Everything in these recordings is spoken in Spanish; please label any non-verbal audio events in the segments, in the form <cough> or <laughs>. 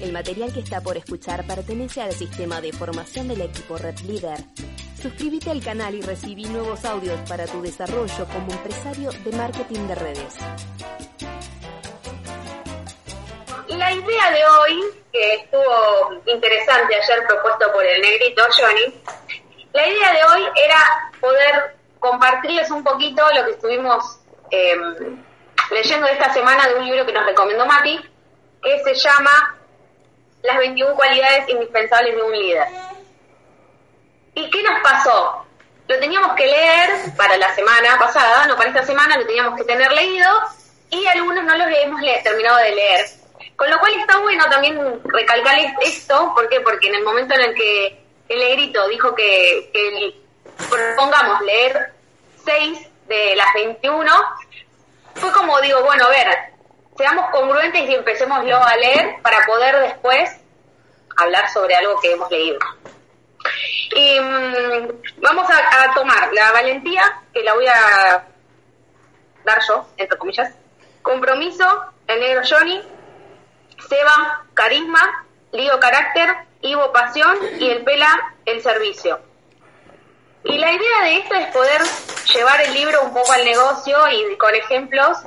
El material que está por escuchar pertenece al sistema de formación del equipo Red Leader. Suscríbete al canal y recibí nuevos audios para tu desarrollo como empresario de marketing de redes. La idea de hoy, que estuvo interesante ayer propuesto por el negrito Johnny, la idea de hoy era poder compartirles un poquito lo que estuvimos em, leyendo esta semana de un libro que nos recomendó Mati, que se llama Las 21 cualidades indispensables de un líder. ¿Y qué nos pasó? Lo teníamos que leer para la semana pasada, no para esta semana, lo teníamos que tener leído y algunos no los hemos terminado de leer. Con lo cual está bueno también recalcar esto, ¿por qué? Porque en el momento en el que el negrito dijo que, que propongamos leer 6 de las 21, fue como digo, bueno, a ver, seamos congruentes y empecémoslo a leer para poder después hablar sobre algo que hemos leído. Y mm, vamos a, tomar la valentía, que la voy a dar yo, entre comillas, compromiso, el negro Johnny, Seba, carisma, Lío, carácter, Ivo, pasión y el Pela, el servicio. Y la idea de esto es poder llevar el libro un poco al negocio y con ejemplos,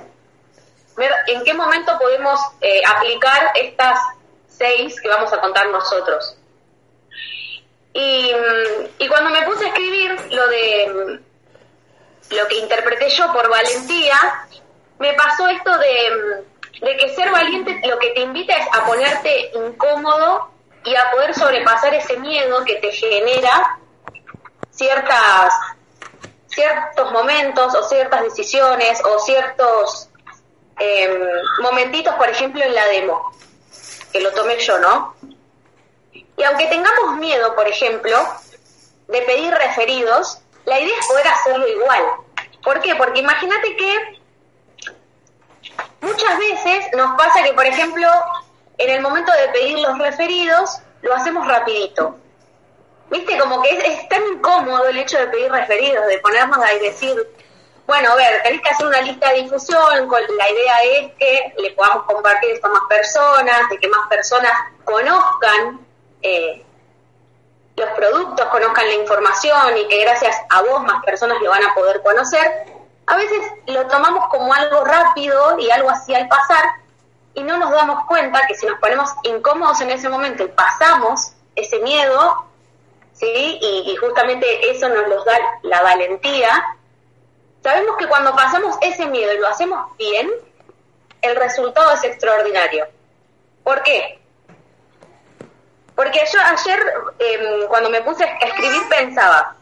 ver en qué momento podemos eh, aplicar estas seis que vamos a contar nosotros. Y, y, cuando me puse a escribir lo de lo que interpreté yo por valentía, me pasó esto de, de que ser valiente lo que te invita es a ponerte incómodo y a poder sobrepasar ese miedo que te genera ciertas ciertos momentos o ciertas decisiones o ciertos em, momentitos, por ejemplo, en la demo, que lo tomé yo, ¿no? Y aunque tengamos miedo, por ejemplo, de pedir referidos, la idea es poder hacerlo igual. ¿Por qué? Porque imagínate que muchas veces nos pasa que, por ejemplo, en el momento de pedir los referidos, lo hacemos rapidito viste, como que es, tan incómodo el hecho de pedir referidos, de ponernos ahí y decir, bueno, a ver, tenés que hacer una lista de difusión, la idea es que le podamos compartir esto a más personas, de que más personas conozcan eh, los productos, conozcan la información y que gracias a vos más personas lo van a poder conocer. A veces lo tomamos como algo rápido y algo así al pasar y no nos damos cuenta que si nos ponemos incómodos en ese momento y pasamos ese miedo, ¿sí? Y, justamente eso nos los da la valentía. Sabemos que cuando pasamos ese miedo y lo hacemos bien, el resultado es extraordinario. ¿Por qué? Porque yo ayer, em, cuando me puse a escribir, pensaba,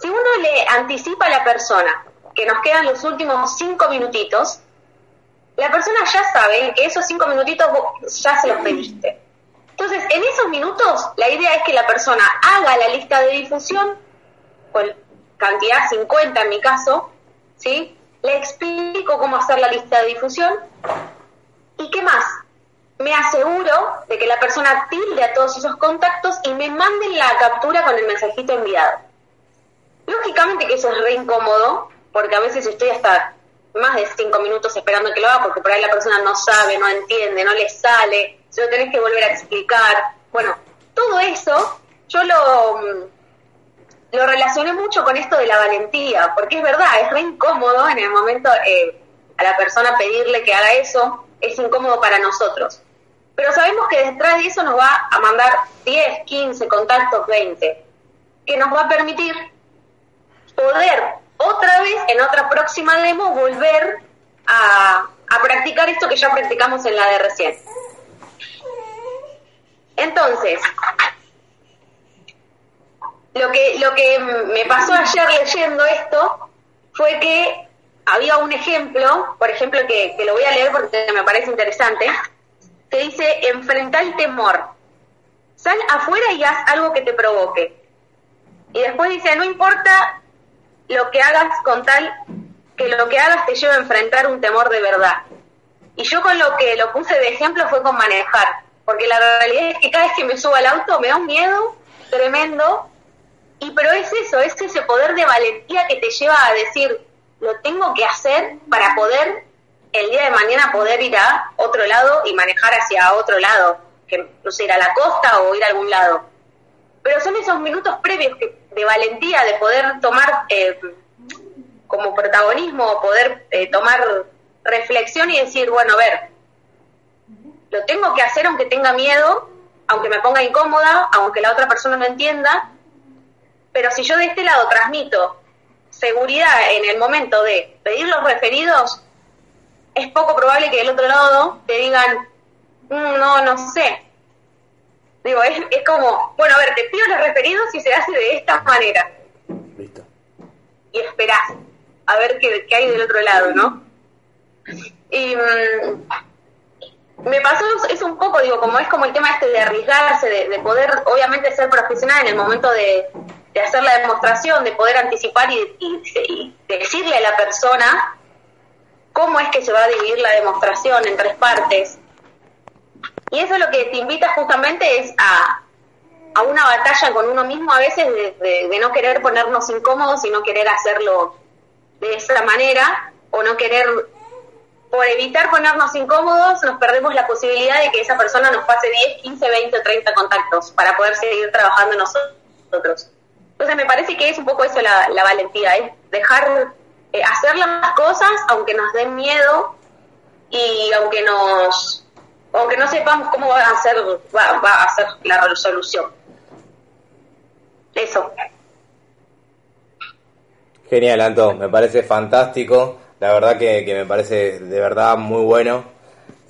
si uno le anticipa a la persona que nos quedan los últimos cinco minutitos, la persona ya sabe que esos cinco minutitos ya se los pediste. Entonces, en esos minutos, la idea es que la persona haga la lista de difusión, cantidad 50 en mi caso, ¿sí? Le explico cómo hacer la lista de difusión. ¿Y qué más? Me aseguro de que la persona tilde a todos esos contactos y me manden la captura con el mensajito enviado. Lógicamente que eso es re incómodo, porque a veces estoy hasta más de cinco minutos esperando que lo haga, porque por ahí la persona no sabe, no entiende, no le sale, se lo tenés que volver a explicar. Bueno, todo eso yo lo, mm, lo relacioné mucho con esto de la valentía, porque es verdad, es re incómodo en el momento eh, a la persona pedirle que haga eso, es incómodo para nosotros. Pero sabemos que detrás de eso nos va a mandar 10, 15 contactos, 20, que nos va a permitir poder otra vez en otra próxima demo volver a, a practicar esto que ya practicamos en la de recién. Entonces, lo que, lo que me pasó ayer leyendo esto fue que había un ejemplo, por ejemplo, que, que lo voy a leer porque me parece interesante, que dice, enfrenta el temor. Sal afuera y haz algo que te provoque. Y después dice, no importa lo que hagas con tal que lo que hagas te lleve a enfrentar un temor de verdad. Y yo con lo que lo puse de ejemplo fue con manejar porque la realidad es que cada vez que me subo al auto me da un miedo tremendo, y pero es eso, es ese poder de valentía que te lleva a decir, lo tengo que hacer para poder el día de mañana poder ir a otro lado y manejar hacia otro lado. que no sé, ir a la costa o ir a algún lado. Pero son esos minutos previos de valentía, de poder tomar eh, como protagonismo, poder eh, tomar reflexión y decir, bueno, a ver, lo tengo que hacer aunque tenga miedo, aunque me ponga incómoda, aunque la otra persona no entienda, pero si yo de este lado transmito seguridad en el momento de pedir los referidos, es poco probable que del otro lado te digan, mm, no, no sé. Digo, es, es como, bueno, a ver, te pido los referidos y se hace de esta manera. Listo. Y esperás a ver qué, qué hay del otro lado, ¿no? Y mm, me pasó, es un poco, digo, como es como el tema este de arriesgarse, de, poder, obviamente, ser profesional en el momento de, hacer la demostración, de poder anticipar y, decirle a la persona cómo es que se va a dividir la demostración en tres partes. Y eso lo que te invita justamente es a, a una batalla con uno mismo a veces de, de, no querer ponernos incómodos y no querer hacerlo de esa manera o no querer por evitar ponernos incómodos, nos perdemos la posibilidad de que esa persona nos pase 10, 15, 20 o 30 contactos para poder seguir trabajando nosotros. Entonces me parece que es un poco eso la, valentía, es dejar eh, hacer las cosas aunque nos den miedo y aunque nos aunque no sepamos cómo va a ser va, va a ser la resolución. Eso. Genial, Anto, me parece fantástico la verdad que, me parece de verdad muy bueno.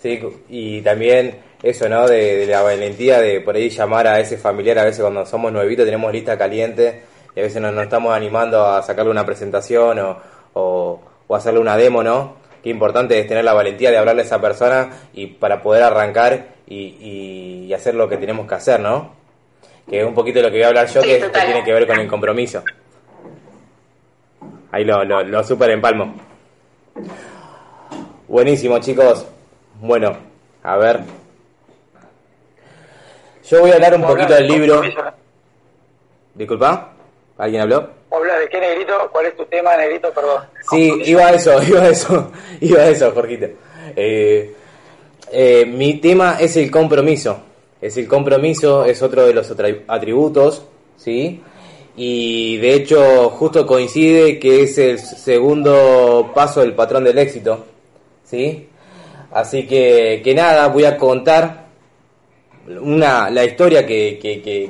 ¿sí? Y también eso, ¿no? De, la valentía de por ahí llamar a ese familiar, a veces cuando somos nuevitos tenemos lista caliente y a veces nos, estamos animando a sacarle una presentación o, o, hacerle una demo, ¿no? Qué importante es tener la valentía de hablarle a esa persona y para poder arrancar y, y, hacer lo que tenemos que hacer, ¿no? Que es un poquito de lo que voy a hablar yo, que, tiene que ver con el compromiso. Ahí lo, lo, lo super empalmo. Buenísimo, chicos. Bueno, a ver. Yo voy a hablar un poquito del libro. Disculpa, ¿alguien habló? Habla de qué negrito, ¿cuál es tu tema, negrito? Perdón. Sí, iba a eso, <laughs> iba a eso, iba a eso, Jorgito. Eh, eh, mi tema es el compromiso. Es el compromiso, es otro de los atributos, ¿sí? y de hecho justo coincide que es el segundo paso del patrón del éxito, ¿sí? Así que, que nada, voy a contar una, la historia que,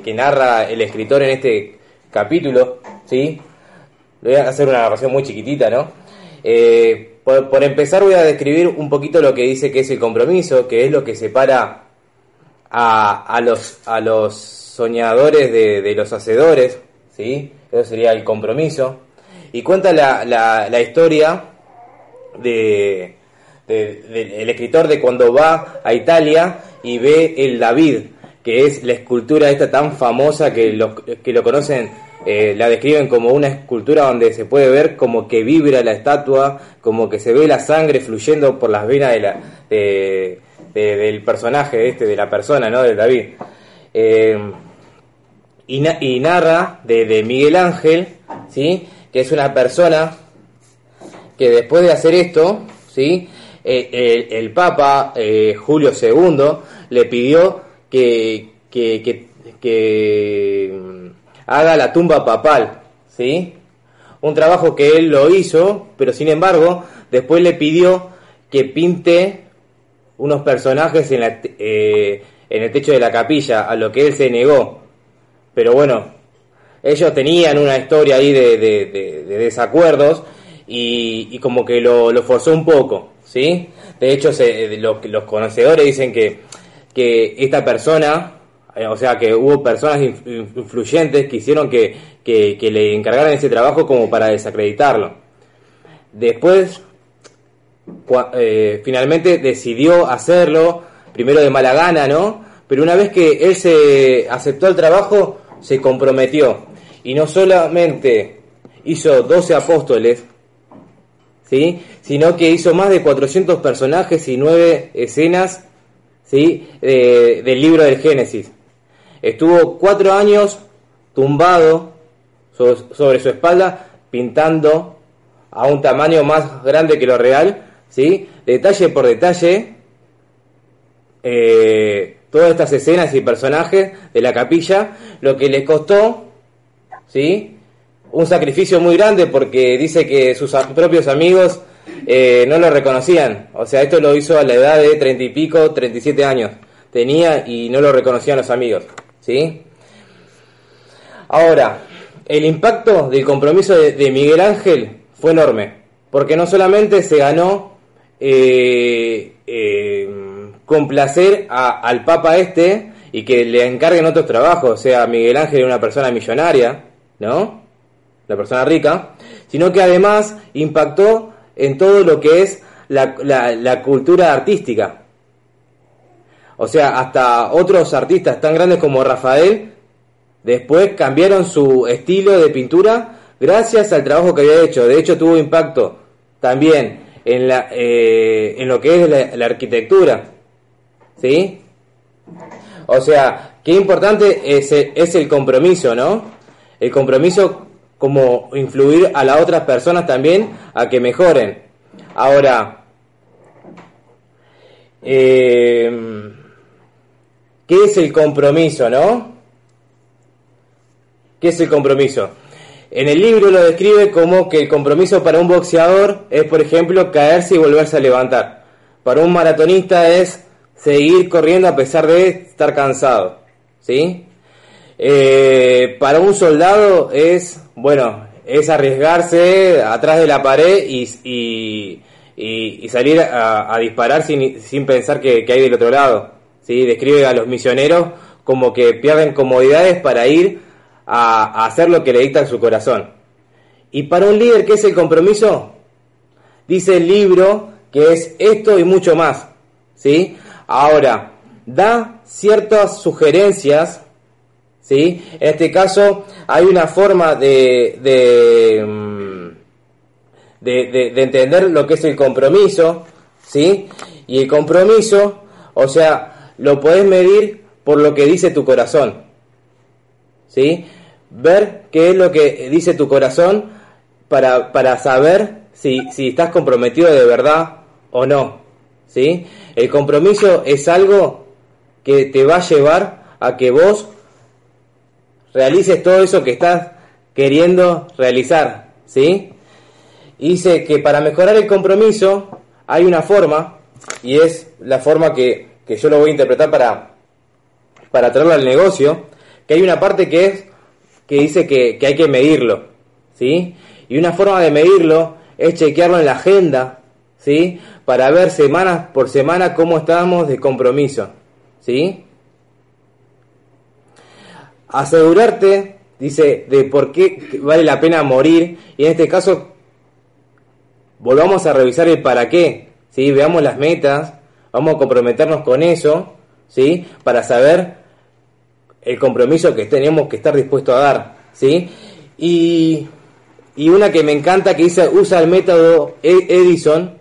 que, narra el escritor en este capítulo, ¿sí? Voy a hacer una narración muy chiquitita, ¿no? Eh, por, empezar voy a describir un poquito lo que dice que es el compromiso, que es lo que separa a, a, los, a los soñadores de, los hacedores, ¿sí? Eso sería el compromiso. Y cuenta la, la, historia de, del escritor de cuando va a Italia y ve el David, que es la escultura esta tan famosa que los que lo conocen eh, la describen como una escultura donde se puede ver como que vibra la estatua, como que se ve la sangre fluyendo por las venas de del personaje este, de la persona, ¿no? De David. Eh, y, narra de, Miguel Ángel, ¿sí? que es una persona que después de hacer esto, ¿sí? Eh, el, Papa eh, Julio II le pidió que, que, mm, haga la tumba papal, ¿sí? un trabajo que él lo hizo, pero sin embargo después le pidió que pinte unos personajes en, la, eh, en el techo de la capilla, a lo que él se negó. Pero bueno, ellos tenían una historia ahí de, desacuerdos y, como que lo, forzó un poco, ¿sí? De hecho, se, los conocedores dicen que, que esta persona, eh, o sea, que hubo personas influyentes que hicieron que, que, le encargaran ese trabajo como para desacreditarlo. Después, eh, finalmente decidió hacerlo, primero de mala gana, ¿no? Pero una vez que él se aceptó el trabajo, se comprometió y no solamente hizo 12 apóstoles, ¿sí? sino que hizo más de 400 personajes y 9 escenas ¿sí? del libro del Génesis. Estuvo cuatro años tumbado sobre su espalda pintando a un tamaño más grande que lo real, ¿sí? detalle por detalle, eh, todas estas escenas y personajes de la capilla, lo que le costó, ¿sí? Un sacrificio muy grande porque dice que sus propios amigos eh, no lo reconocían. O sea, esto lo hizo a la edad de treinta y pico, 37 años. Tenía y no lo reconocían los amigos, ¿sí? Ahora, el impacto del compromiso de, Miguel Ángel fue enorme, porque no solamente se ganó eh, eh, complacer al Papa este y que le encarguen otros trabajos, o sea, Miguel Ángel era una persona millonaria, ¿no? Una persona rica, sino que además impactó en todo lo que es la, la- la cultura artística. O sea, hasta otros artistas tan grandes como Rafael Después cambiaron su estilo de pintura gracias al trabajo que había hecho. De hecho, tuvo impacto también en, la, eh, en lo que es la, la arquitectura. ¿Sí? O sea, qué importante es, es el compromiso, ¿no? El compromiso como influir a las otras personas también a que mejoren. Ahora, eh, ¿qué es el compromiso, no? ¿Qué es el compromiso? En el libro lo describe como que el compromiso para un boxeador es, por ejemplo, caerse y volverse a levantar. Para un maratonista es seguir corriendo a pesar de estar cansado. ¿Sí? Eh, para un soldado es, bueno, es arriesgarse atrás de la pared y, y- y- salir a, disparar sin, sin pensar que, hay del otro lado. ¿sí? Describe a los misioneros como que pierden comodidades para ir a, a hacer lo que le dicta su corazón. Y para un líder, ¿qué es el compromiso? Dice el libro que es esto y mucho más. ¿sí? Ahora, da ciertas sugerencias ¿sí? En este caso hay una forma de, de, mm, de, de- de entender lo que es el compromiso, ¿sí? Y el compromiso, o sea, lo podés medir por lo que dice tu corazón, ¿sí? Ver qué es lo que dice tu corazón para, para saber si, si estás comprometido de verdad o no, ¿sí? El compromiso es algo que te va a llevar a que vos realices todo eso que estás queriendo realizar, ¿sí? Dice que para mejorar el compromiso hay una forma, y es la forma que, que yo lo voy a interpretar para, para traerlo al negocio, que hay una parte que es que dice que, que hay que medirlo, ¿sí? Y una forma de medirlo es chequearlo en la agenda, ¿sí? Para ver semana por semana cómo estamos de compromiso, ¿sí? Asegurarte, dice, de por qué vale la pena morir, y en este caso volvamos a revisar el para qué, ¿sí? veamos las metas, vamos a comprometernos con eso, ¿sí? para saber el compromiso que tenemos que estar dispuestos a dar. ¿sí? Y, y una que me encanta que dice, usa el método E- Edison,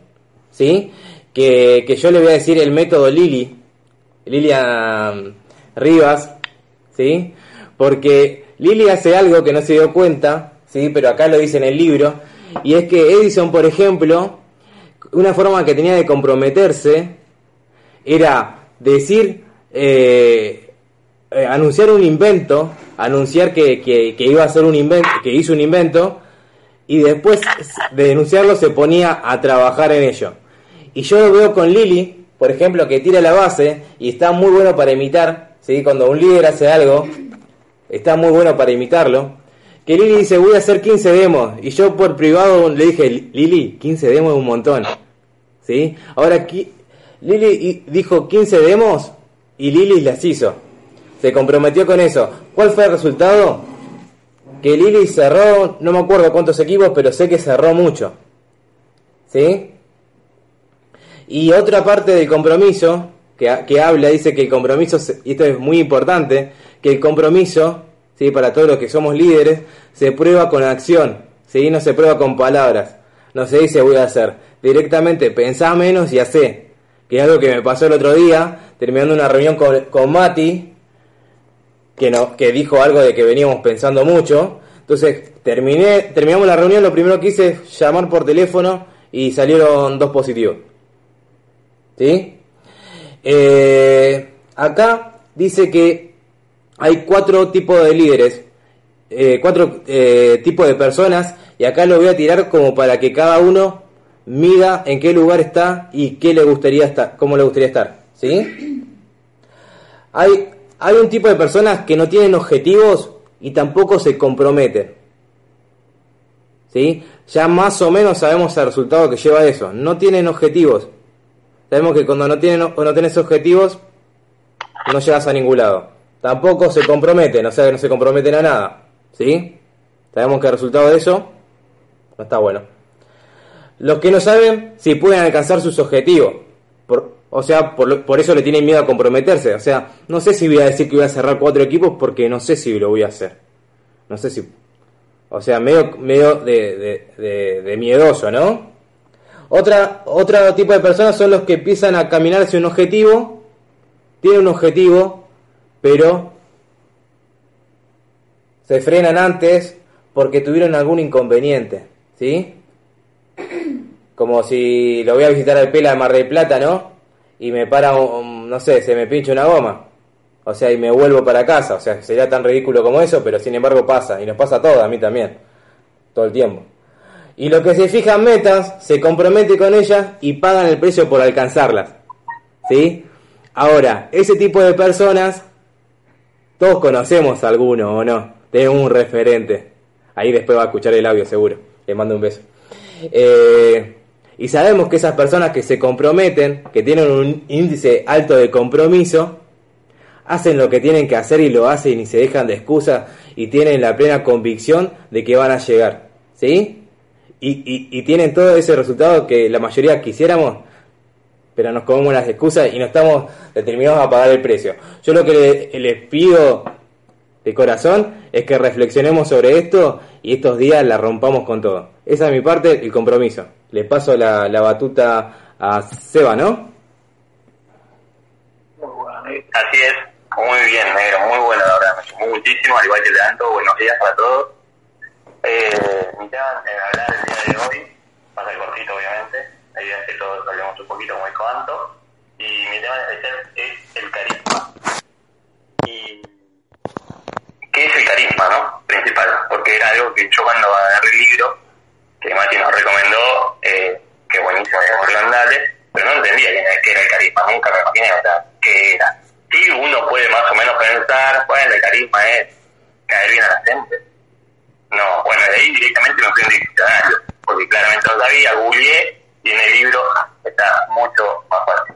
¿sí? que, que yo le voy a decir el método Lili, Lilian Rivas, ¿sí? Porque Lili hace algo que no se dio cuenta, ¿sí? Pero acá lo dice en el libro, y es que Edison, por ejemplo, una forma que tenía de comprometerse era decir, eh, eh, anunciar un invento, anunciar que, que- iba a hacer un invento, que hizo un invento, y después de denunciarlo se ponía a trabajar en ello. Y yo lo veo con Lili, por ejemplo, que tira la base y está muy bueno para imitar, ¿sí? Cuando un líder hace algo, está muy bueno para imitarlo. Que Lili dice, voy a hacer 15 demos. Y yo por privado le dije, Lili, 15 demos es un montón. ¿Sí? Ahora, Lili dijo 15 demos y Lili las hizo. Se comprometió con eso. ¿Cuál fue el resultado? Que Lili cerró, no me acuerdo cuántos equipos, pero sé que cerró mucho. ¿Sí? Y otra parte del compromiso que, ha- que habla, dice que el compromiso, y esto es muy importante, que el compromiso, ¿sí? para todos los que somos líderes, se prueba con acción, ¿sí? no se prueba con palabras, no se dice voy a hacer, directamente pensá menos y hacé, que es algo que me pasó el otro día, terminando una reunión con, con Mati, que, no, que dijo algo de que veníamos pensando mucho. Entonces, terminé, terminamos la reunión, lo primero que hice es llamar por teléfono y salieron dos positivos. ¿Sí? Eh, acá dice que hay cuatro tipos de líderes, eh, cuatro eh, tipos de personas, y acá lo voy a tirar como para que cada uno mida en qué lugar está y qué le gustaría estar, cómo le gustaría estar, ¿sí? Hay, hay un tipo de personas que no tienen objetivos y tampoco se comprometen. ¿Sí? Ya más o menos sabemos el resultado que lleva eso. No tienen objetivos. Sabemos que cuando no, tienen, no tienes objetivos, no llegas a ningún lado. Tampoco se comprometen, o sea que no se comprometen a nada. ¿Sí? Sabemos que el resultado de eso no está bueno. Los que no saben si pueden alcanzar sus objetivos. Por, o sea, por, eso le tienen miedo a comprometerse. O sea, no sé si voy a decir que voy a cerrar cuatro equipos porque no sé si lo voy a hacer. No sé si... O sea, medio, de, de, miedoso, ¿no? Otra, otro tipo de personas son los que empiezan a caminar hacia un objetivo, tienen un objetivo, pero se frenan antes porque tuvieron algún inconveniente, ¿sí? Como si lo voy a visitar al Pela de Mar del Plata, ¿no? y me para, un, no sé, se me pincha una goma. O sea, y me vuelvo para casa. O sea, sería tan ridículo como eso, pero sin embargo pasa. Y nos pasa todo, a mí también. Todo el tiempo. Y los que se fijan metas, se compromete con ellas y pagan el precio por alcanzarlas. ¿Sí? Ahora, ese tipo de personas, todos conocemos a alguno o no. Tenemos un referente. Ahí después va a escuchar el audio seguro. Le mando un beso. Eh, y sabemos que esas personas que se comprometen, que tienen un índice alto de compromiso, hacen lo que tienen que hacer y lo hacen y se dejan de excusas y tienen la plena convicción de que van a llegar. ¿Sí? Y, y, tienen todo ese resultado que la mayoría quisiéramos, pero nos comemos las excusas y no estamos determinados a pagar el precio. Yo lo que les pido de corazón es que reflexionemos sobre esto y estos días la rompamos con todo. Esa es mi parte, el compromiso. Le paso la, batuta a Seba, ¿no? Así es, muy bien, negro, muy bueno, la verdad, muchísimo, al igual que tanto, buenos días para todos. Eh, mi tema en hablar el día de hoy, va a ser cortito obviamente, la idea es que todos hablemos un poquito como dijo Anto, y mi tema especial es el carisma. Y ¿qué es el carisma, no? Principal, porque era algo que yo cuando agarré el libro, que Mati nos recomendó, eh, que buenísimo, pero no entendía qué era el carisma, nunca me imaginé, qué era. Sí, uno puede más o menos pensar, bueno, el carisma es caer bien a directamente me fui en diccionario, porque claramente no sabía, googleé, y en el libro está mucho más fácil.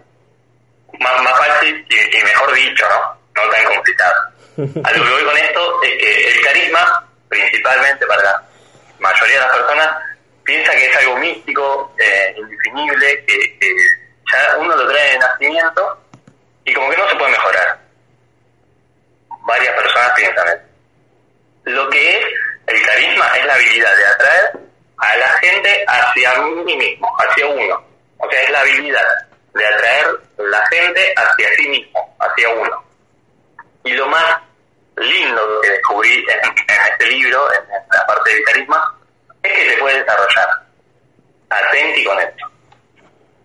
Más, más fácil y, y mejor dicho, ¿no? No tan complicado. A lo que voy con esto es que el carisma, principalmente para la mayoría de las personas, piensa que es algo místico, eh, indefinible, que, que, ya uno lo trae de nacimiento y como que no se puede mejorar. Varias personas piensan eso. Lo que es el carisma es la habilidad de atraer a la gente hacia mí mismo, hacia uno. O sea, es la habilidad de atraer la gente hacia sí mismo, hacia uno. Y lo más lindo que descubrí en, este libro, en, la parte del carisma, es que se puede desarrollar. Atenti con esto.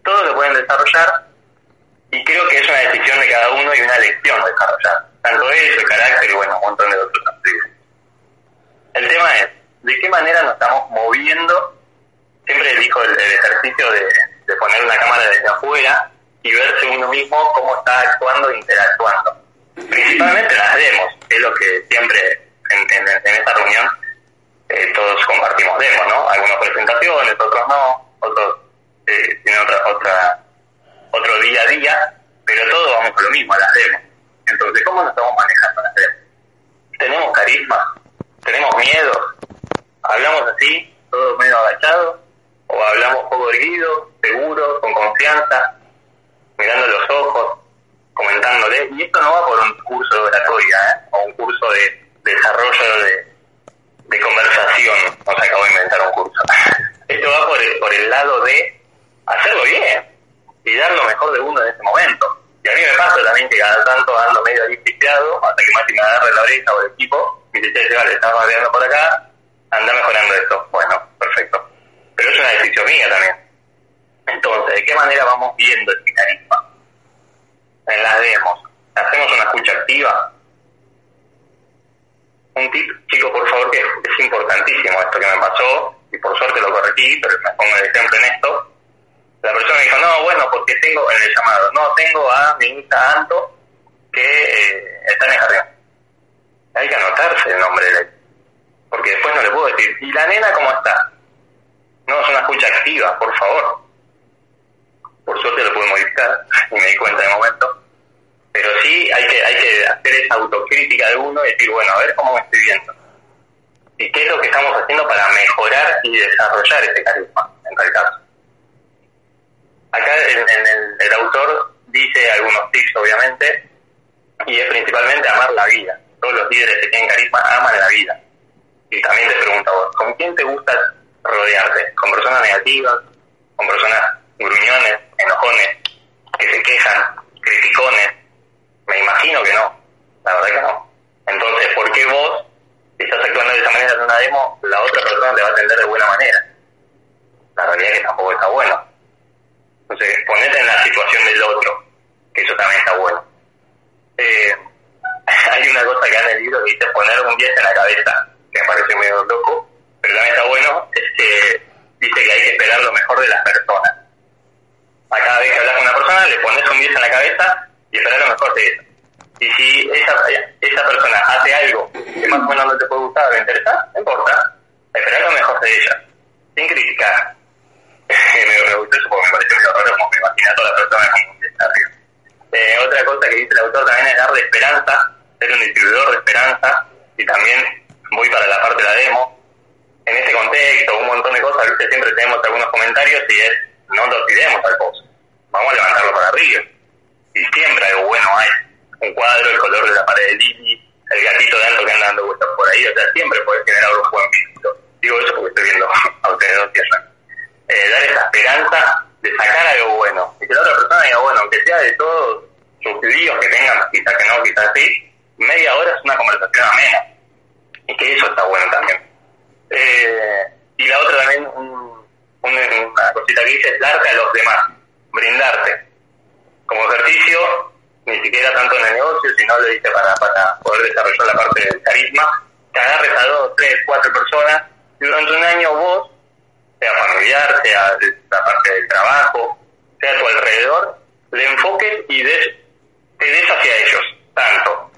Todos lo pueden desarrollar y creo que es una decisión de cada uno y una lección desarrollar. Tanto eso, el carácter y bueno, un montón de otros aspectos. El tema es, ¿de qué manera nos estamos moviendo? Siempre elijo el, el ejercicio de, poner una cámara desde afuera y verse uno mismo cómo está actuando e interactuando principalmente las demos, que es lo que siempre en, en, esta reunión eh, todos compartimos demos, ¿no? Algunas presentaciones, otros no, otros eh, tienen otra, otra, otro día a día, pero todos vamos a lo mismo, a las demos. Entonces, ¿cómo nos estamos manejando las demos? ¿Tenemos carisma? ¿Tenemos miedo? ¿Hablamos así, todo medio agachado? ¿O hablamos poco erguido, seguro, con confianza, mirando los ojos, comentándole, y esto no va por un curso de oratoria, ¿eh? o un curso de, de desarrollo de, conversación, o sea, acabo de inventar un curso. <laughs> esto va por el, por el lado de hacerlo bien y dar lo mejor de uno en ese momento. Y a mí me pasa también que cada tanto ando medio discipliado, hasta que Mati me agarre la oreja o el equipo, y dice, vale, estás bardeando por acá, anda mejorando esto. Bueno, perfecto. Pero es una decisión mía también. Entonces, ¿de qué manera vamos viendo este carisma? en las demos. hacemos una escucha activa. Un tip, chico, por favor, que es, importantísimo esto que me pasó, y por suerte lo corregí, pero me pongo el ejemplo en esto. La persona dijo, no, bueno, porque tengo en el llamado, no, tengo a mi hija Anto que eh, está en el jardín. Hay que anotarse el nombre de él, porque después no le puedo decir, ¿y la nena cómo está? No, es una escucha activa, por favor. Por suerte lo pude modificar y me di cuenta de momento. Pero sí hay que, hay que hacer esa autocrítica de uno y decir, bueno, a ver cómo me estoy viendo. Y qué es lo que estamos haciendo para mejorar y desarrollar ese carisma, en tal caso. Acá en, en el, el autor dice algunos tips, obviamente, y es principalmente amar la vida. Todos los líderes que tienen carisma aman la vida. Y también te pregunto a vos, ¿con quién te gusta rodearte? ¿Con personas negativas? ¿Con personas gruñones, enojones, que se quejan, criticones? Me imagino que no. La verdad que no. Entonces, ¿por qué vos, si estás actuando de esa manera en una demo, la otra persona te va a atender de buena manera? La realidad es que tampoco está bueno. Entonces, ponete en la situación del otro, que eso también está bueno. Eh, <laughs> hay una cosa acá en el libro que dice poner un 10 en la cabeza, que me parece medio loco, pero también está bueno, es que dice que hay que esperar lo mejor de las personas. A cada vez que hablas con una persona le pones un 10 en la cabeza y esperar lo mejor de eso. Y si esa, esa persona hace algo que más o menos no te puede gustar o te interesa, no importa, esperar lo mejor de ella, sin criticar. <laughs> me, gustó eso porque me pareció medio raro como me imaginé a toda la persona como un desafío. Eh, otra cosa que dice el autor también es darle esperanza, ser un distribuidor de esperanza, y también voy para la parte de la demo. En este contexto, un montón de cosas, ¿viste? siempre tenemos algunos comentarios y es, no lo tiremos al post, vamos a levantarlo para arriba. Y siempre algo bueno hay. Un cuadro, el color de la pared de Lili, el gatito de alto que anda dando vueltas por ahí, o sea, siempre puedes generar un buen vínculo. Digo eso porque estoy viendo <laughs> a ustedes dos tierras. Eh, dar esa esperanza de sacar algo bueno. Y que la otra persona diga, bueno, aunque sea de todos sus líos que tengan, quizás que no, quizás sí, media hora es una conversación amena. Y que eso está bueno también. Eh, y la otra también, un, un, una cosita que dice, es darte a los demás, brindarte. Como ejercicio, ni siquiera tanto en el negocio, sino lo dice para, para poder desarrollar la parte del carisma, que agarres a dos, tres, cuatro personas, y durante un año vos sea familiar, sea la parte del trabajo, sea tu alrededor, le enfoques y te des hacia ellos, tanto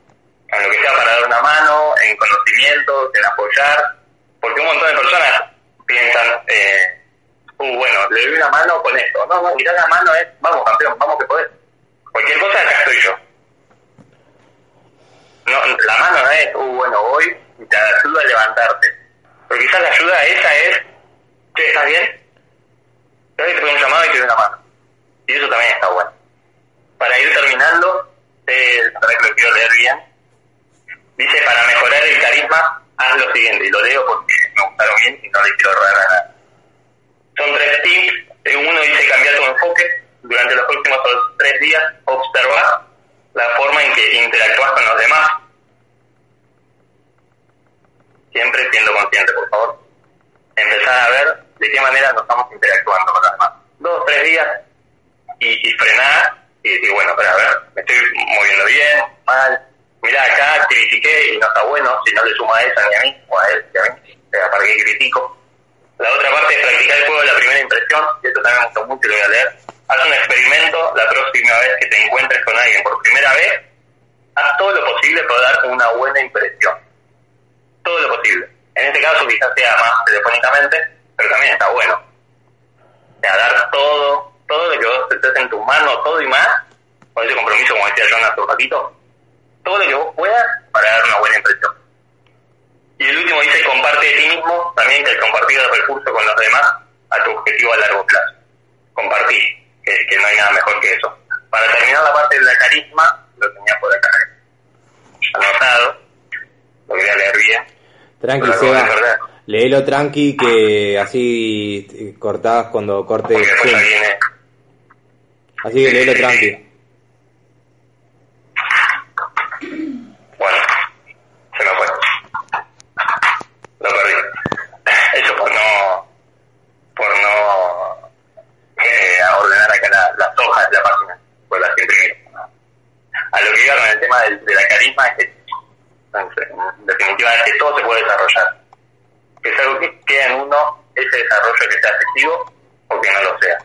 en lo que sea para dar una mano, en conocimientos, en apoyar, porque un montón de personas piensan, eh, uh, bueno, le doy una mano con esto. No, no, mirá la mano es, vamos campeón, vamos que podés. Cualquier cosa, acá estoy yo. No, la mano no es, uh, bueno, voy y te ayuda a levantarte. Pero quizás la ayuda esa es Che, ¿estás bien? Te doy un llamado y te doy una mano. Y eso también está bueno. Para ir terminando, eh, que lo quiero leer bien, dice, para mejorar el carisma, haz lo siguiente, y lo leo porque me gustaron bien y no le quiero errar a nada. Son tres tips. Uno dice, cambiar tu enfoque. Durante los próximos tres días, observa la forma en que interactúas con los demás. Siempre siendo consciente, por favor empezar a ver de qué manera nos estamos interactuando con los demás. Dos, tres días y, y frenar y decir, bueno, pero a ver, me estoy moviendo bien, mal. Mira, acá no está bueno, si no le suma a esa ni a mí, o a él, ni a mí, sea, para qué critico. La otra parte es practicar el juego de la primera impresión, y esto también me gustó mucho, lo voy a leer. Haz un experimento la próxima vez que te encuentres con alguien por primera vez, haz todo lo posible para dar una buena impresión. Todo lo posible. En este caso quizás sea más telefónicamente, pero también está bueno. O dar todo, todo lo que vos estés en tus manos, todo y más, con ese compromiso, como decía John hace un ratito, todo lo que vos puedas para dar una buena impresión. Y el último dice, comparte de ti mismo, también que el compartir el recurso con los demás a tu objetivo a largo plazo. Compartir, que, que no hay nada mejor que eso. Para terminar la parte de la carisma, lo tenía por acá anotado, lo quería leer bien. Tranqui, Seba. Léelo tranqui que así cortás cuando corte. Así que léelo tranqui. Bueno, se me fue. Lo perdí. Eso por no, por no eh, ordenar acá la- las hojas de la página, pues las imprimí. A lo que iba con el es que todo se puede desarrollar. Que es algo que queda en uno, ese desarrollo que sea efectivo o que no lo sea.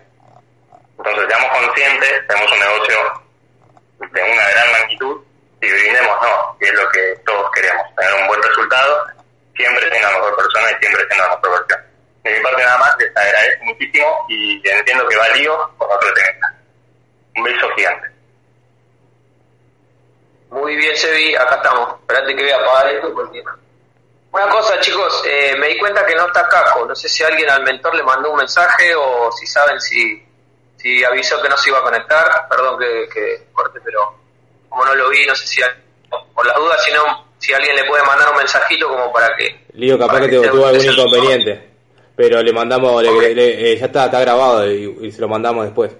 Entonces, seamos conscientes, tenemos un negocio de una gran magnitud y brindemos, no, todos queremos, tener un buen resultado, siempre siendo la mejor persona y siempre siendo la mejor versión. De mi parte nada más, les agradezco muchísimo y entiendo que va lío con otro tema. Un beso gigante. Muy bien, Sebi, acá estamos. Espérate que voy a apagar esto porque... Una cosa, chicos, eh, me di cuenta que no está Caco. No sé si alguien al mentor le mandó un mensaje o si saben si, si avisó que no se iba a conectar. Perdón que, que corte, pero como no lo vi, no sé si por las dudas, si no, si alguien le puede mandar un mensajito como para que... Lío, capaz para que te tuvo algún inconveniente. Pero le mandamos, le- le- eh, ya está, está grabado y, y se lo mandamos después.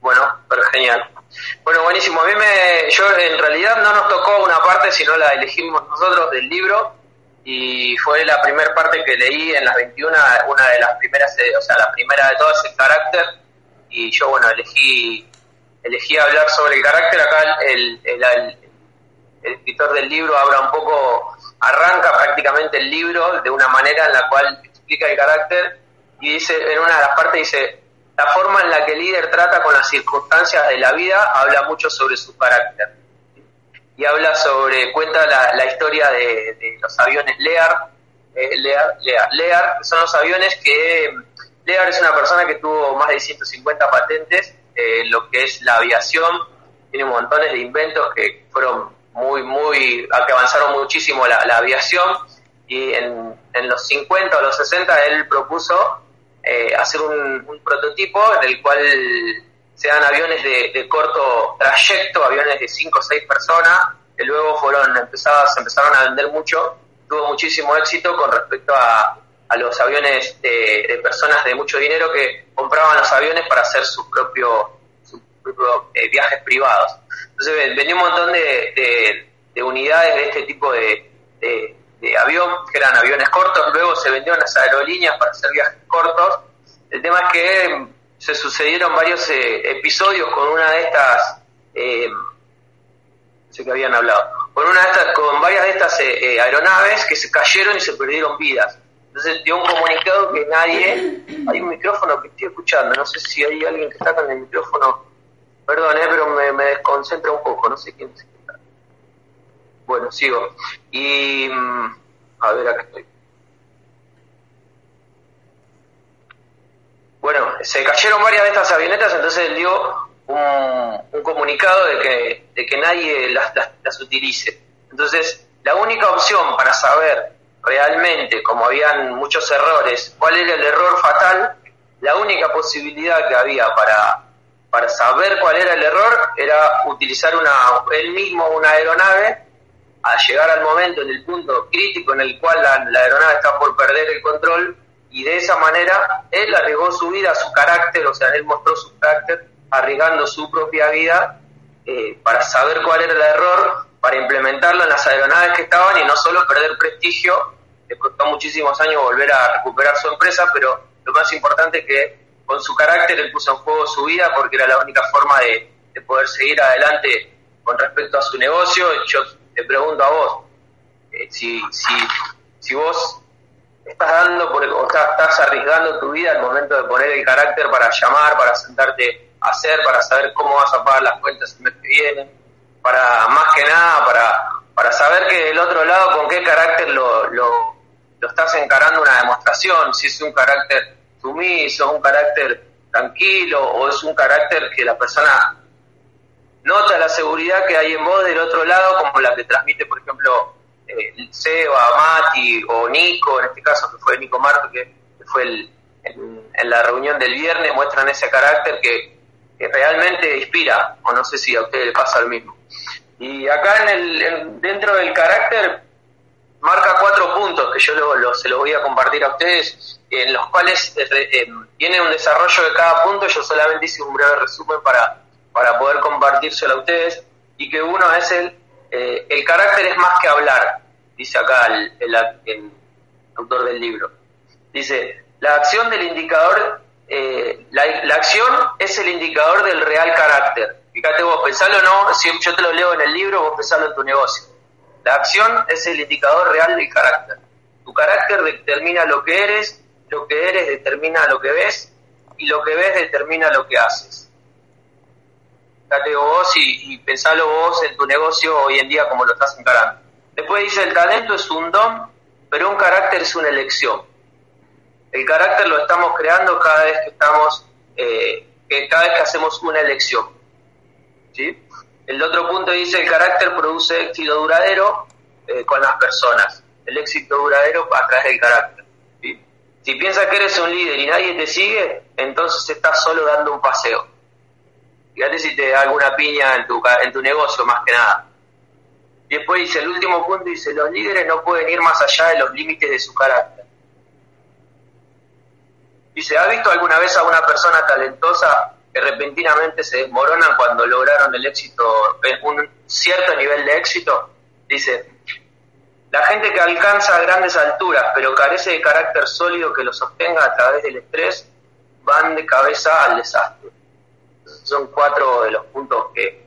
Bueno, pero genial. Bueno, buenísimo. A mí me, yo en realidad no nos tocó una parte, sino la elegimos nosotros del libro y fue la primera parte que leí en las 21, una de las primeras, eh, o sea, la primera de todas el carácter y yo, bueno, elegí, elegí hablar sobre el carácter. Acá el, el, el- el escritor del libro habla un poco, arranca prácticamente el libro de una manera en la cual explica el carácter y dice, en una de las partes dice, la forma en la que el líder trata con las circunstancias de la vida habla mucho sobre su carácter. Y habla sobre, cuenta la, la historia de, los aviones Lear, eh, Lear, Lear, Lear, son los aviones que, Lear es una persona que tuvo más de 150 patentes eh, en lo que es la aviación, tiene montones de inventos que fueron muy, muy, que avanzaron muchísimo la, la aviación. Y en, en los 50 o los 60 él propuso eh, hacer un, un prototipo en el cual sean aviones de, de corto trayecto, aviones de 5 o 6 personas, que luego fueron empezadas, se empezaron a vender mucho, tuvo muchísimo éxito con respecto a, a los aviones de, de personas de mucho dinero que compraban los aviones para hacer sus propios, eh, viajes privados. Entonces ven- venía un montón de, de- de unidades de este tipo de, avión, que eran aviones cortos, luego se vendieron las aerolíneas para hacer viajes cortos. El tema es que mm, se sucedieron varios eh, episodios con una de estas, eh, no sé que habían hablado, con una de estas, con varias de estas eh, eh, aeronaves que se cayeron y se perdieron vidas. Entonces dio un comunicado que nadie, hay un micrófono que estoy escuchando, no sé si hay alguien que está con el micrófono, perdón, eh, pero me, me desconcentra un poco, no sé quién es. Bueno, sigo. Y mm, a ver, acá estoy. Bueno, se cayeron varias de estas avionetas, entonces él dio un, un comunicado de que, de que nadie las, las- las utilice. Entonces, la única opción para saber realmente, como habían muchos errores, cuál era el error fatal, la única posibilidad que había para, para saber cuál era el error era utilizar una, él mismo una aeronave a llegar al momento, en el punto crítico en el cual la, aeronave está por perder el control y de esa manera él arriesgó su vida, su carácter, o sea, él mostró su carácter arriesgando su propia vida eh, para saber cuál era el error, para implementarlo en las aeronaves que estaban y no solo perder prestigio, le costó muchísimos años volver a recuperar su empresa, pero lo más importante es que con su carácter él puso en juego su vida porque era la única forma de, de poder seguir adelante con respecto a su negocio. Yo te pregunto a vos, eh, si, si, si vos estás dando por, o sea, estás arriesgando tu vida al momento de poner el carácter para llamar, para sentarte a hacer, para saber cómo vas a pagar las cuentas el mes que viene, para más que nada, para, para saber que del otro lado con qué carácter lo, lo, lo estás encarando una demostración, si es un carácter sumiso, un carácter tranquilo o es un carácter que la persona nota la seguridad que hay en vos del otro lado, como la que transmite, por ejemplo, eh, Seba, Mati o Nico, en este caso que fue Nico Marto, que, fue el, en, la reunión del viernes, muestran ese carácter que, realmente inspira, o no sé si a ustedes les pasa lo mismo. Y acá en el, en- dentro del carácter marca cuatro puntos que yo lo- se los voy a compartir a ustedes, en los cuales eh, eh, tiene un desarrollo de cada punto, yo solamente hice un breve resumen para, para poder compartírselo a ustedes, y que uno es el, eh, el carácter es más que hablar, dice acá el, el- el autor del libro. Dice, la acción del indicador, eh, la, la acción es el indicador del real carácter. Fíjate vos, pensalo o no, si yo te lo leo en el libro, vos pensalo en tu negocio. La acción es el indicador real del carácter. Tu carácter determina lo que eres, lo que eres determina lo que ves y lo que ves determina lo que haces. Fíjate vos y, y pensalo vos en tu negocio hoy en día como lo estás encarando. Después dice, el talento es un don, pero un carácter es una elección. El carácter lo estamos creando cada vez que estamos, eh, cada vez que hacemos una elección. ¿sí? El otro punto dice, el carácter produce éxito duradero eh, con las personas. El éxito duradero a través del carácter. Si piensas que eres un líder y nadie te sigue, entonces estás solo dando un paseo. Fíjate si te da alguna piña en tu, en tu negocio, más que nada. Después dice, el último punto dice, los líderes no pueden ir más allá de los límites de su carácter. Dice, ¿has visto alguna vez a una persona talentosa que repentinamente se desmoronan cuando lograron el éxito, eh, un cierto nivel de éxito? Dice, la gente que alcanza grandes alturas pero carece de carácter sólido que lo sostenga a través del estrés, van de cabeza al desastre. Son cuatro de los puntos que,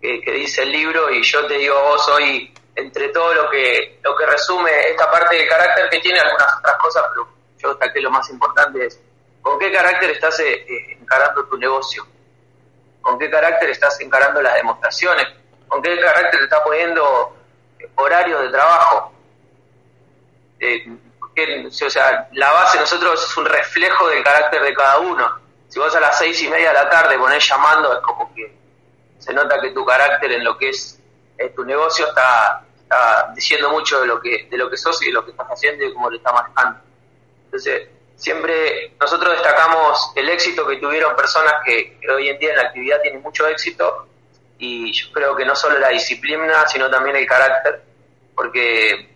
que, dice el libro y yo te digo vos hoy, entre todo lo que, lo que resume esta parte del carácter que tiene algunas otras cosas, pero yo destaqué lo más importante es, ¿con qué carácter estás eh, eh, encarando tu negocio? ¿Con qué carácter estás encarando las demostraciones? ¿Con qué carácter te estás poniendo eh, horario de trabajo? Eh, o sea, la base nosotros es un reflejo del carácter de cada uno. Si vos a las seis y media de la tarde ponés llamando, es como que se nota que tu carácter en lo que es tu negocio está, está diciendo mucho de lo que de lo que sos y de lo que estás haciendo y cómo lo estás manejando. Entonces, siempre nosotros destacamos el éxito que tuvieron personas que, hoy en día en la actividad tienen mucho éxito y yo creo que no solo la disciplina, sino también el carácter, porque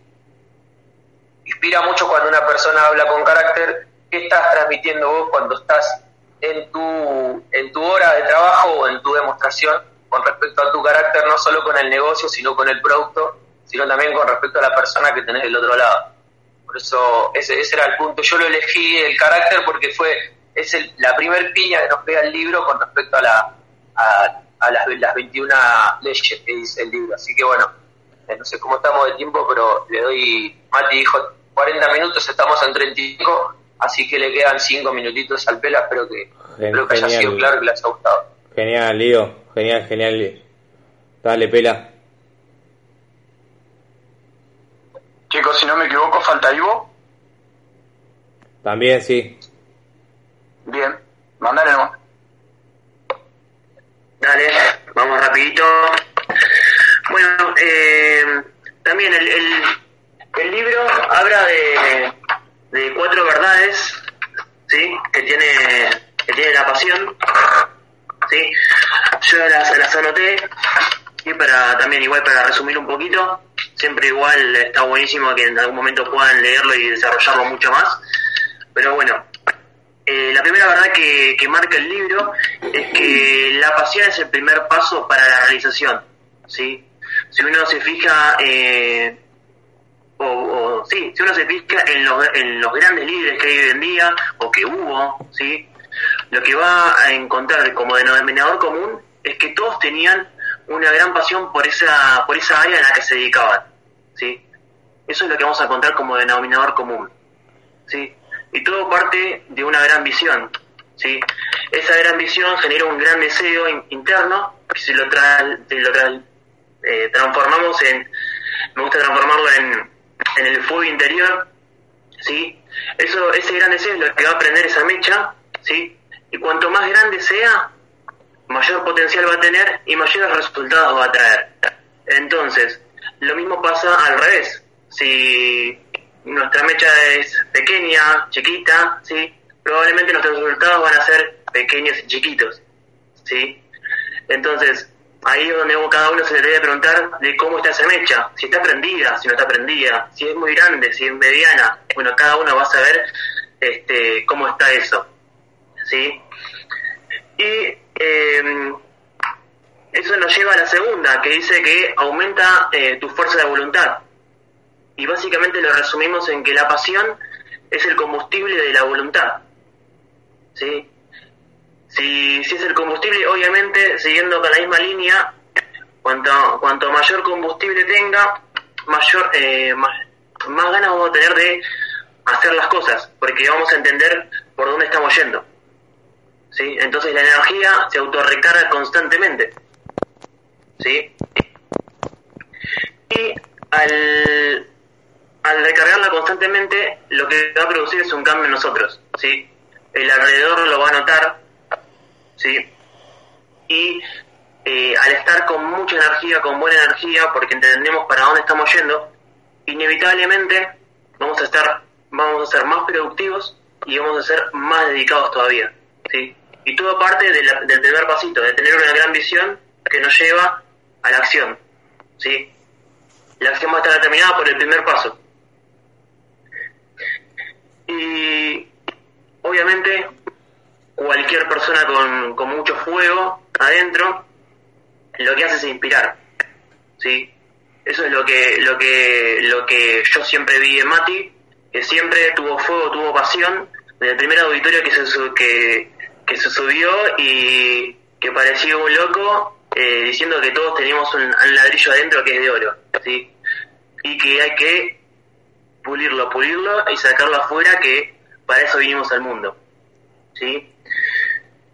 inspira mucho cuando una persona habla con carácter, ¿qué estás transmitiendo vos cuando estás en tu, en tu hora de trabajo o en tu demostración con respecto a tu carácter, no solo con el negocio, sino con el producto, sino también con respecto a la persona que tenés del otro lado? Por eso ese, ese era el punto. Yo lo elegí el carácter porque fue es el, la primer piña que nos pega el libro con respecto a la a, a las, las 21 leyes que dice el libro. Así que bueno, eh, no sé cómo estamos de tiempo, pero le doy, Mati dijo 40 minutos, estamos en 35, así que le quedan 5 minutitos al pelo, espero que, espero que haya sido claro que les haya gustado. Genial, Lío. Genial, genial. Dale, pela. Chicos, si no me equivoco, falta Ivo. También, sí. Bien, mandale nomás. Dale, vamos rapidito. Bueno, eh, también el, el, el libro habla de, de cuatro verdades, ¿sí? Que tiene, que tiene la pasión, ¿sí? Yo las, las anoté y para también igual para resumir un poquito, siempre igual está buenísimo que en algún momento puedan leerlo y desarrollarlo mucho más. Pero bueno, eh, la primera verdad que, que marca el libro es que la pasión es el primer paso para la realización, ¿sí? Si uno se fija, eh, o, sí, si uno se fija en los, en los grandes líderes que hay hoy en día, o que hubo, ¿sí? Lo que va a encontrar como denominador común es que todos tenían una gran pasión por esa, por esa área en la que se dedicaban, ¿sí? Eso es lo que vamos a encontrar como denominador común, ¿sí? Y todo parte de una gran visión, ¿sí? Esa gran visión genera un gran deseo in- interno, que si lo, tra- lo tra- eh, transformamos en, me gusta transformarlo en, en el fuego interior, ¿sí? Eso, ese gran deseo es lo que va a prender esa mecha, ¿sí? Y cuanto más grande sea, mayor potencial va a tener y mayores resultados va a traer. Entonces, lo mismo pasa al revés. Si nuestra mecha es pequeña, chiquita, ¿sí? probablemente nuestros resultados van a ser pequeños y chiquitos. ¿sí? Entonces, ahí es donde cada uno se le debe preguntar de cómo está esa mecha, si está prendida, si no está prendida, si es muy grande, si es mediana. Bueno, cada uno va a saber este, cómo está eso. ¿sí? Y eh, eso nos lleva a la segunda, que dice que aumenta eh, tu fuerza de voluntad. Y básicamente lo resumimos en que la pasión es el combustible de la voluntad. ¿Sí? Si, si es el combustible, obviamente, siguiendo con la misma línea, cuanto, cuanto mayor combustible tenga, mayor, eh, más, más ganas vamos a tener de hacer las cosas, porque vamos a entender por dónde estamos yendo. ¿Sí? Entonces la energía se autorrecarga constantemente. ¿Sí? Y al, al recargarla constantemente, lo que va a producir es un cambio en nosotros. ¿sí? El alrededor lo va a notar. ¿sí? Y eh, al estar con mucha energía, con buena energía, porque entendemos para dónde estamos yendo, inevitablemente vamos a estar, vamos a ser más productivos y vamos a ser más dedicados todavía. ¿sí? Y todo parte del primer pasito, de tener una gran visión que nos lleva a la acción. ¿sí? La acción va a estar determinada por el primer paso. Y obviamente cualquier persona con, con mucho fuego adentro lo que hace es inspirar. ¿sí? Eso es lo que, lo que, lo que yo siempre vi en Mati, que siempre tuvo fuego, tuvo pasión, desde el primer auditorio que se, que, que se subió y que parecía un loco eh, diciendo que todos teníamos un, un ladrillo adentro que es de oro, ¿sí? Y que hay que pulirlo, pulirlo y sacarlo afuera que para eso vinimos al mundo, ¿sí?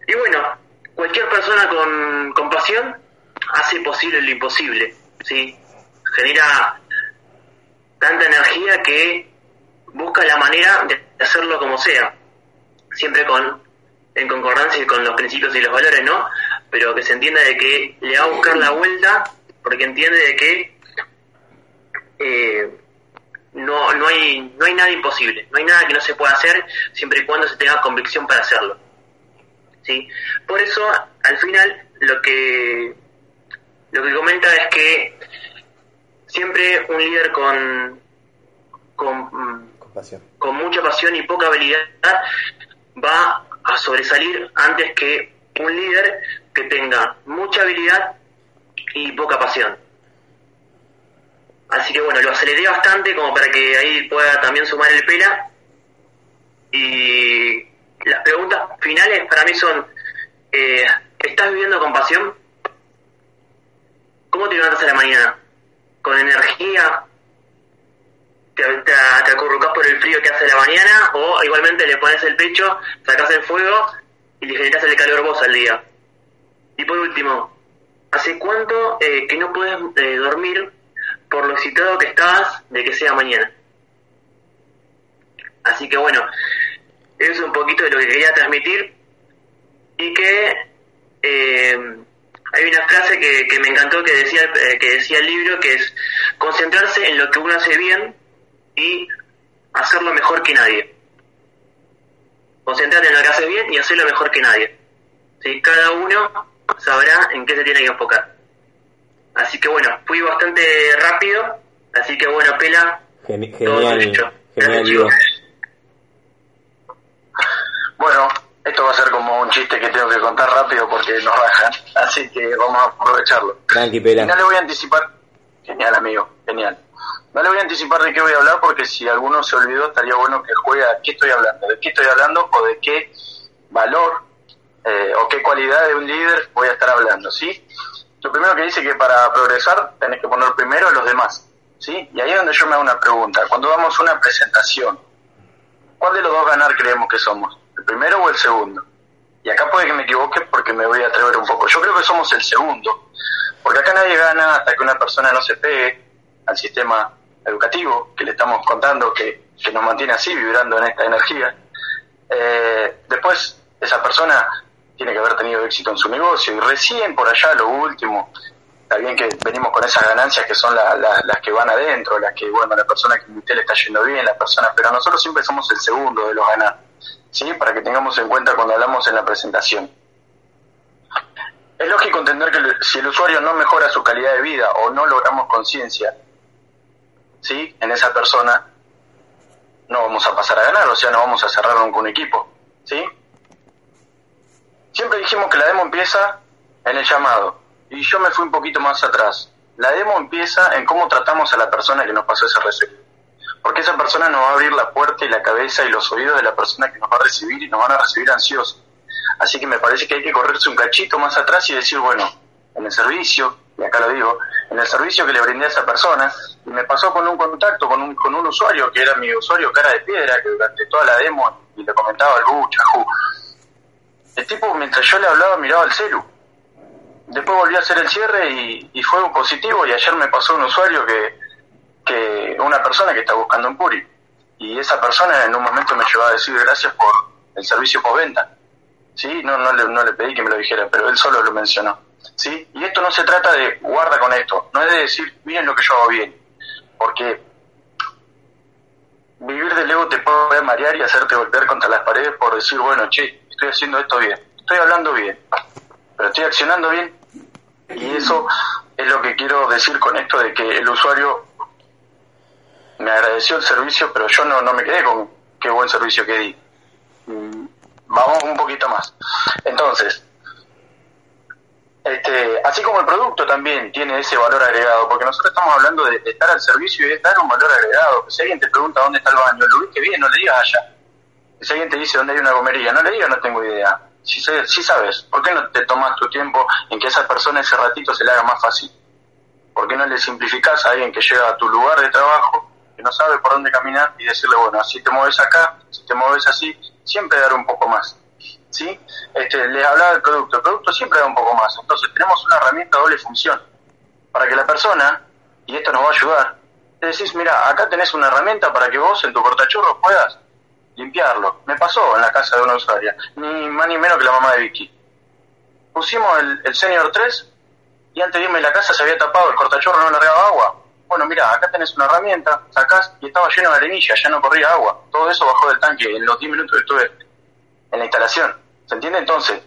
Y bueno, cualquier persona con, con pasión hace posible lo imposible, ¿sí? Genera tanta energía que busca la manera de hacerlo como sea, siempre con en concordancia con los principios y los valores, ¿no? Pero que se entienda de que le va a buscar la vuelta porque entiende de que eh, no, no, hay, no hay nada imposible, no hay nada que no se pueda hacer siempre y cuando se tenga convicción para hacerlo. ¿sí? Por eso, al final, lo que, lo que comenta es que siempre un líder con, con, Con pasión. con mucha pasión y poca habilidad va a sobresalir antes que un líder que tenga mucha habilidad y poca pasión. Así que bueno, lo aceleré bastante como para que ahí pueda también sumar el pela. Y las preguntas finales para mí son, eh, ¿estás viviendo con pasión? ¿Cómo te levantas a la mañana? ¿Con energía? ¿Te, te, te por el frío que hace la mañana? ¿O igualmente le pones el pecho, sacás el fuego y le generás el calor vos al día? Y por último, ¿hace cuánto eh, que no puedes eh, dormir por lo excitado que estás de que sea mañana? Así que bueno, eso es un poquito de lo que quería transmitir y que eh, hay una frase que, que me encantó que decía, eh, que decía el libro que es concentrarse en lo que uno hace bien y hacerlo mejor que nadie. Concentrarte en lo que haces bien y hacerlo mejor que nadie. ¿Sí? Cada uno sabrá en qué se tiene que enfocar. Así que bueno, fui bastante rápido, así que bueno, Pela, todo Genial, derecho. genial, Gracias, Diego. chicos. Bueno, esto va a ser como un chiste que tengo que contar rápido porque nos rajan, así que vamos a aprovecharlo. Tranqui, Y no pela. le voy a anticipar, genial amigo, genial. No le voy a anticipar de qué voy a hablar porque si alguno se olvidó estaría bueno que juegue a qué estoy hablando, de qué estoy hablando o de qué valor eh, o qué cualidad de un líder voy a estar hablando, ¿sí? Lo primero que dice que para progresar tenés que poner primero a los demás, ¿sí? Y ahí es donde yo me hago una pregunta. Cuando damos una presentación, ¿cuál de los dos ganar creemos que somos? ¿El primero o el segundo? Y acá puede que me equivoque porque me voy a atrever un poco. Yo creo que somos el segundo, porque acá nadie gana hasta que una persona no se pegue al sistema educativo que le estamos contando que, que nos mantiene así, vibrando en esta energía. Eh, después, esa persona tiene que haber tenido éxito en su negocio y recién por allá lo último, está bien que venimos con esas ganancias que son la- la- las que van adentro, las que, bueno, la persona que invité le está yendo bien, la persona, pero nosotros siempre somos el segundo de los ganar, ¿sí? Para que tengamos en cuenta cuando hablamos en la presentación. Es lógico entender que si el usuario no mejora su calidad de vida o no logramos conciencia, ¿sí? En esa persona, no vamos a pasar a ganar, o sea, no vamos a cerrar nunca un equipo, ¿sí? Siempre dijimos que la demo empieza en el llamado, y yo me fui un poquito más atrás. La demo empieza en cómo tratamos a la persona que nos pasó ese referido. Porque esa persona nos va a abrir la puerta y la cabeza y los oídos de la persona que nos va a recibir y nos van a recibir ansiosos. Así que me parece que hay que correrse un cachito más atrás y decir, bueno, en el servicio, y acá lo digo, en el servicio que le brindé a esa persona y me pasó con un contacto con un, con un usuario que era mi usuario cara de piedra, que durante toda la demo y le comentaba uh, chajú. El tipo, mientras yo le hablaba, miraba el celu. Después volví a hacer el cierre y, fue un positivo y ayer me pasó un usuario que, que una persona que está buscando en Puri. Y esa persona en un momento me llevó a decir gracias por el servicio postventa. ¿Sí? No, no, le, no le pedí que me lo dijera, pero él solo lo mencionó. ¿Sí? Y esto no se trata de guarda con esto, no es de decir miren lo que yo hago bien, porque vivir del ego te puede marear y hacerte golpear contra las paredes por decir, bueno, che, estoy haciendo esto bien, estoy hablando bien, pero estoy accionando bien. Y eso es lo que quiero decir con esto de que el usuario me agradeció el servicio, pero yo no, no me quedé con qué buen servicio que di. Mm, Vamos un poquito más. Entonces, este, así como el producto también tiene ese valor agregado, porque nosotros estamos hablando de, estar al servicio y de dar un valor agregado. Si alguien te pregunta dónde está el baño, lo que bien, no le digas allá. Si alguien te dice dónde hay una gomería, no le digas no tengo idea. Si, si sabes, ¿por qué no te tomas tu tiempo en que esa persona ese ratito se le haga más fácil? ¿Por qué no le simplificás a alguien que llega a tu lugar de trabajo, que no sabe por dónde caminar, y decirle, bueno, si te mueves acá, si te mueves así, siempre dar un poco más? ¿Sí? Este, les hablaba del producto. El producto siempre da un poco más. Entonces tenemos una herramienta doble función. Para que la persona, y esto nos va a ayudar, le decís, mira, acá tenés una herramienta para que vos en tu cortachurro puedas limpiarlo. Me pasó en la casa de una usuaria, ni más ni menos que la mamá de Vicky. Pusimos el, el Senior 3 y antes de irme a la casa se había tapado, el cortachorro no largaba agua. Bueno, mira, acá tenés una herramienta, sacás y estaba lleno de arenilla, ya no corría agua. Todo eso bajó del tanque en los 10 minutos que estuve en la instalación. ¿Se entiende? Entonces,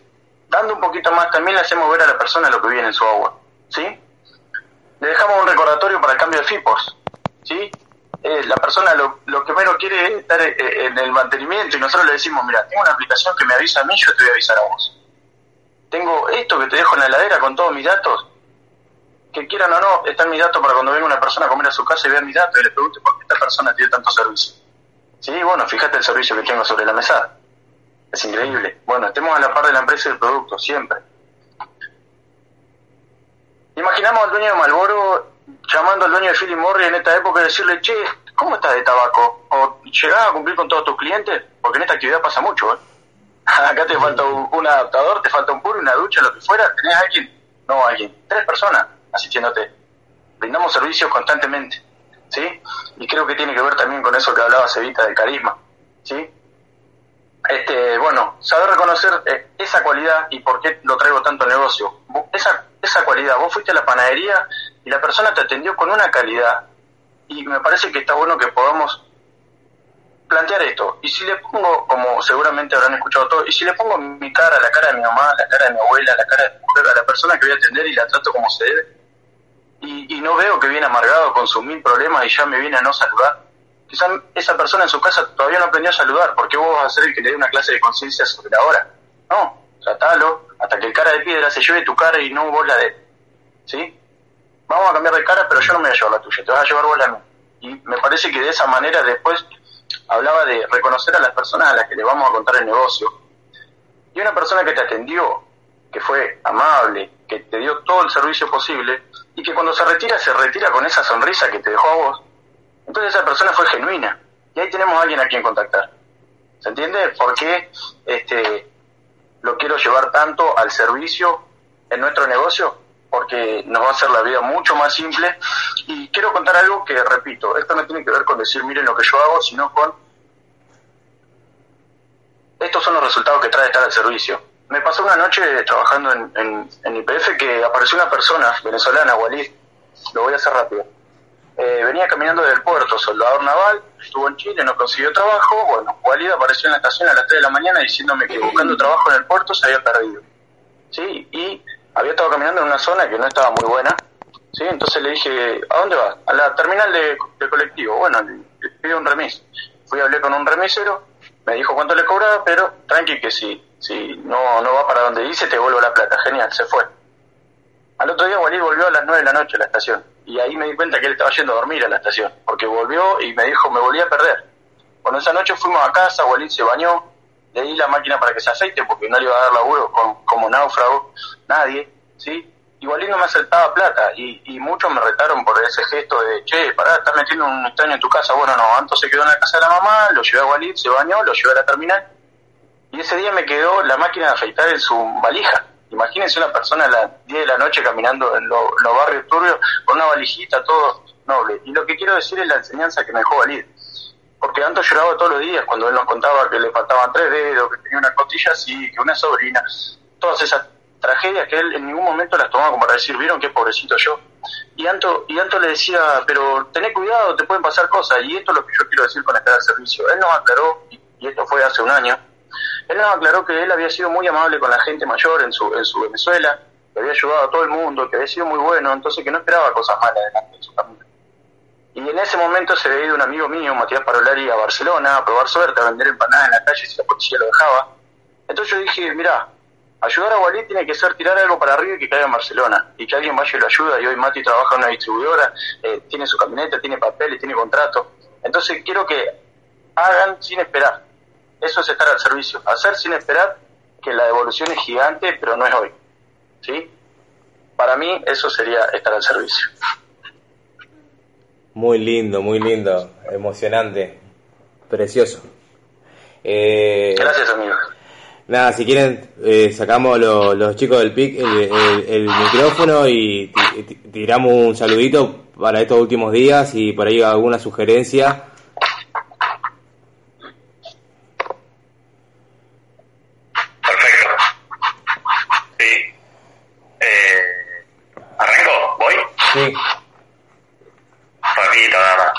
dando un poquito más, también le hacemos ver a la persona lo que viene en su agua. ¿Sí? Le dejamos un recordatorio para el cambio de FIPOS. ¿Sí? Eh, la persona lo, lo que menos quiere es estar eh, en el mantenimiento y nosotros le decimos, mira, tengo una aplicación que me avisa a mí, yo te voy a avisar a vos. Tengo esto que te dejo en la heladera con todos mis datos, que quieran o no, están mis datos para cuando venga una persona a comer a su casa y vea mis datos y le pregunte por qué esta persona tiene tanto servicio. Sí, bueno, fíjate el servicio que tengo sobre la mesa. Es increíble. Bueno, estemos a la par de la empresa y del producto, siempre. Imaginamos al dueño de Malboro llamando al dueño de Philip Morris en esta época y decirle, che, ¿cómo estás de tabaco? ¿O llegás a cumplir con todos tus clientes? Porque en esta actividad pasa mucho, ¿eh? <laughs> Acá te falta un, un adaptador, te falta un puro, una ducha, lo que fuera. ¿Tenés a alguien? No, alguien. Tres personas asistiéndote. Brindamos servicios constantemente, ¿sí? Y creo que tiene que ver también con eso que hablaba Cevita del carisma, ¿sí? Este, bueno, saber reconocer eh, esa cualidad y por qué lo traigo tanto al negocio. Esa, esa cualidad, vos fuiste a la panadería y la persona te atendió con una calidad y me parece que está bueno que podamos plantear esto. Y si le pongo, como seguramente habrán escuchado todo, y si le pongo mi cara, la cara de mi mamá, la cara de mi abuela, la cara de mi a la persona que voy a atender y la trato como se debe, y, y no veo que viene amargado con sus mil problemas y ya me viene a no saludar, quizás esa persona en su casa todavía no aprendió a saludar, porque vos vas a ser el que le dé una clase de conciencia sobre la hora. No, tratalo hasta que el cara de piedra se lleve tu cara y no vos la de. ¿Sí? Vamos a cambiar de cara, pero yo no me voy a llevar la tuya, te vas a llevar vos la mía. Y me parece que de esa manera después hablaba de reconocer a las personas a las que le vamos a contar el negocio. Y una persona que te atendió, que fue amable, que te dio todo el servicio posible, y que cuando se retira, se retira con esa sonrisa que te dejó a vos. Entonces esa persona fue genuina. Y ahí tenemos a alguien a quien contactar. ¿Se entiende? ¿Por qué este, lo quiero llevar tanto al servicio en nuestro negocio? Porque nos va a hacer la vida mucho más simple. Y quiero contar algo que, repito, esto no tiene que ver con decir miren lo que yo hago, sino con estos son los resultados que trae estar al servicio. Me pasó una noche trabajando en, en, en IPF que apareció una persona venezolana, Walid, lo voy a hacer rápido. Eh, venía caminando del puerto, soldador naval, estuvo en Chile, no consiguió trabajo. Bueno, Walid apareció en la estación a las 3 de la mañana diciéndome que buscando trabajo en el puerto se había perdido. ¿Sí? Y había estado caminando en una zona que no estaba muy buena. ¿Sí? Entonces le dije, ¿a dónde vas? A la terminal de, colectivo. Bueno, le, le pido un remis. Fui a hablar con un remisero, me dijo cuánto le cobraba, pero tranqui que si, si no, no va para donde dice, te vuelvo la plata. Genial, se fue. Al otro día Walid volvió a las 9 de la noche a la estación. Y ahí me di cuenta que él estaba yendo a dormir a la estación. Porque volvió y me dijo, me volví a perder. Bueno, esa noche fuimos a casa, Walid se bañó, le di la máquina para que se aceite porque no le iba a dar laburo con, como náufrago, nadie, ¿sí? y Walid no me aceptaba plata y, y muchos me retaron por ese gesto de, che, pará, estás metiendo un extraño en tu casa. Bueno, no, Anto se quedó en la casa de la mamá, lo llevé a Walid, se bañó, lo llevé a la terminal y ese día me quedó la máquina de afeitar en su valija. Imagínense una persona a las 10 de la noche caminando en lo- los barrios turbios con una valijita, todo noble. Y lo que quiero decir es la enseñanza que me dejó Walid. Porque Anto lloraba todos los días cuando él nos contaba que le faltaban tres dedos, que tenía una costilla así, que una sobrina. Todas esas tragedias que él en ningún momento las tomaba como para decir, vieron qué pobrecito yo. Y Anto, y Anto le decía, pero tené cuidado, te pueden pasar cosas. Y esto es lo que yo quiero decir con estar al servicio. Él nos aclaró, y esto fue hace un año, él nos aclaró que él había sido muy amable con la gente mayor en su, en su Venezuela, que había ayudado a todo el mundo, que había sido muy bueno, entonces que no esperaba cosas malas delante de su familia. Y en ese momento se había ido un amigo mío, Matías Parolari, a Barcelona a probar suerte, a vender empanadas en la calle si la policía lo dejaba. Entonces yo dije, mira, ayudar a Walid tiene que ser tirar algo para arriba y que caiga en Barcelona. Y que alguien vaya y lo ayuda. Y hoy Mati trabaja en una distribuidora, eh, tiene su camioneta, tiene papeles, tiene contrato. Entonces quiero que hagan sin esperar. Eso es estar al servicio. Hacer sin esperar que la devolución es gigante, pero no es hoy. ¿Sí? Para mí eso sería estar al servicio. Muy lindo, muy lindo, emocionante, precioso. Eh, Gracias, amigos. Nada, si quieren, eh, sacamos lo- los chicos del PIC el, el- el micrófono y ti- ti- tiramos un saludito para estos últimos días y por ahí alguna sugerencia. Perfecto. Sí. Eh, ¿Arranco? ¿Voy? Sí, Rapidito nada más.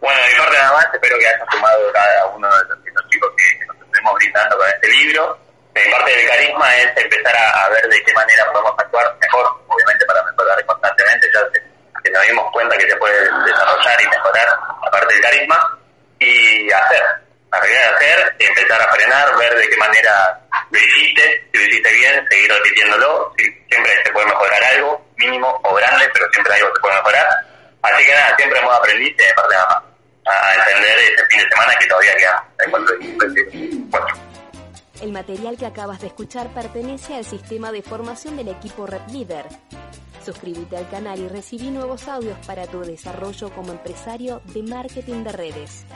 Bueno, de mi parte nada más, espero que hayan sumado cada uno de los, de los chicos que, que nos estuvimos brindando con este libro. De mi parte del carisma es empezar a, a ver de qué manera podemos actuar mejor, obviamente para mejorar constantemente, ya que, que nos dimos cuenta que se puede desarrollar y mejorar la parte del carisma, y hacer, la realidad de hacer, y empezar a frenar, ver de qué manera lo hiciste, si lo hiciste bien, seguir repitiéndolo, si siempre se puede mejorar algo, mínimo o grande, pero siempre algo se puede mejorar. Así que nada, siempre hemos aprendido de mi parte nada más a entender ese fin de semana que todavía queda el 4 de 4. Que acabas de escuchar pertenece al sistema de formación del equipo Red Leader. Suscríbete al canal y recibí nuevos audios para tu desarrollo como empresario de marketing de redes.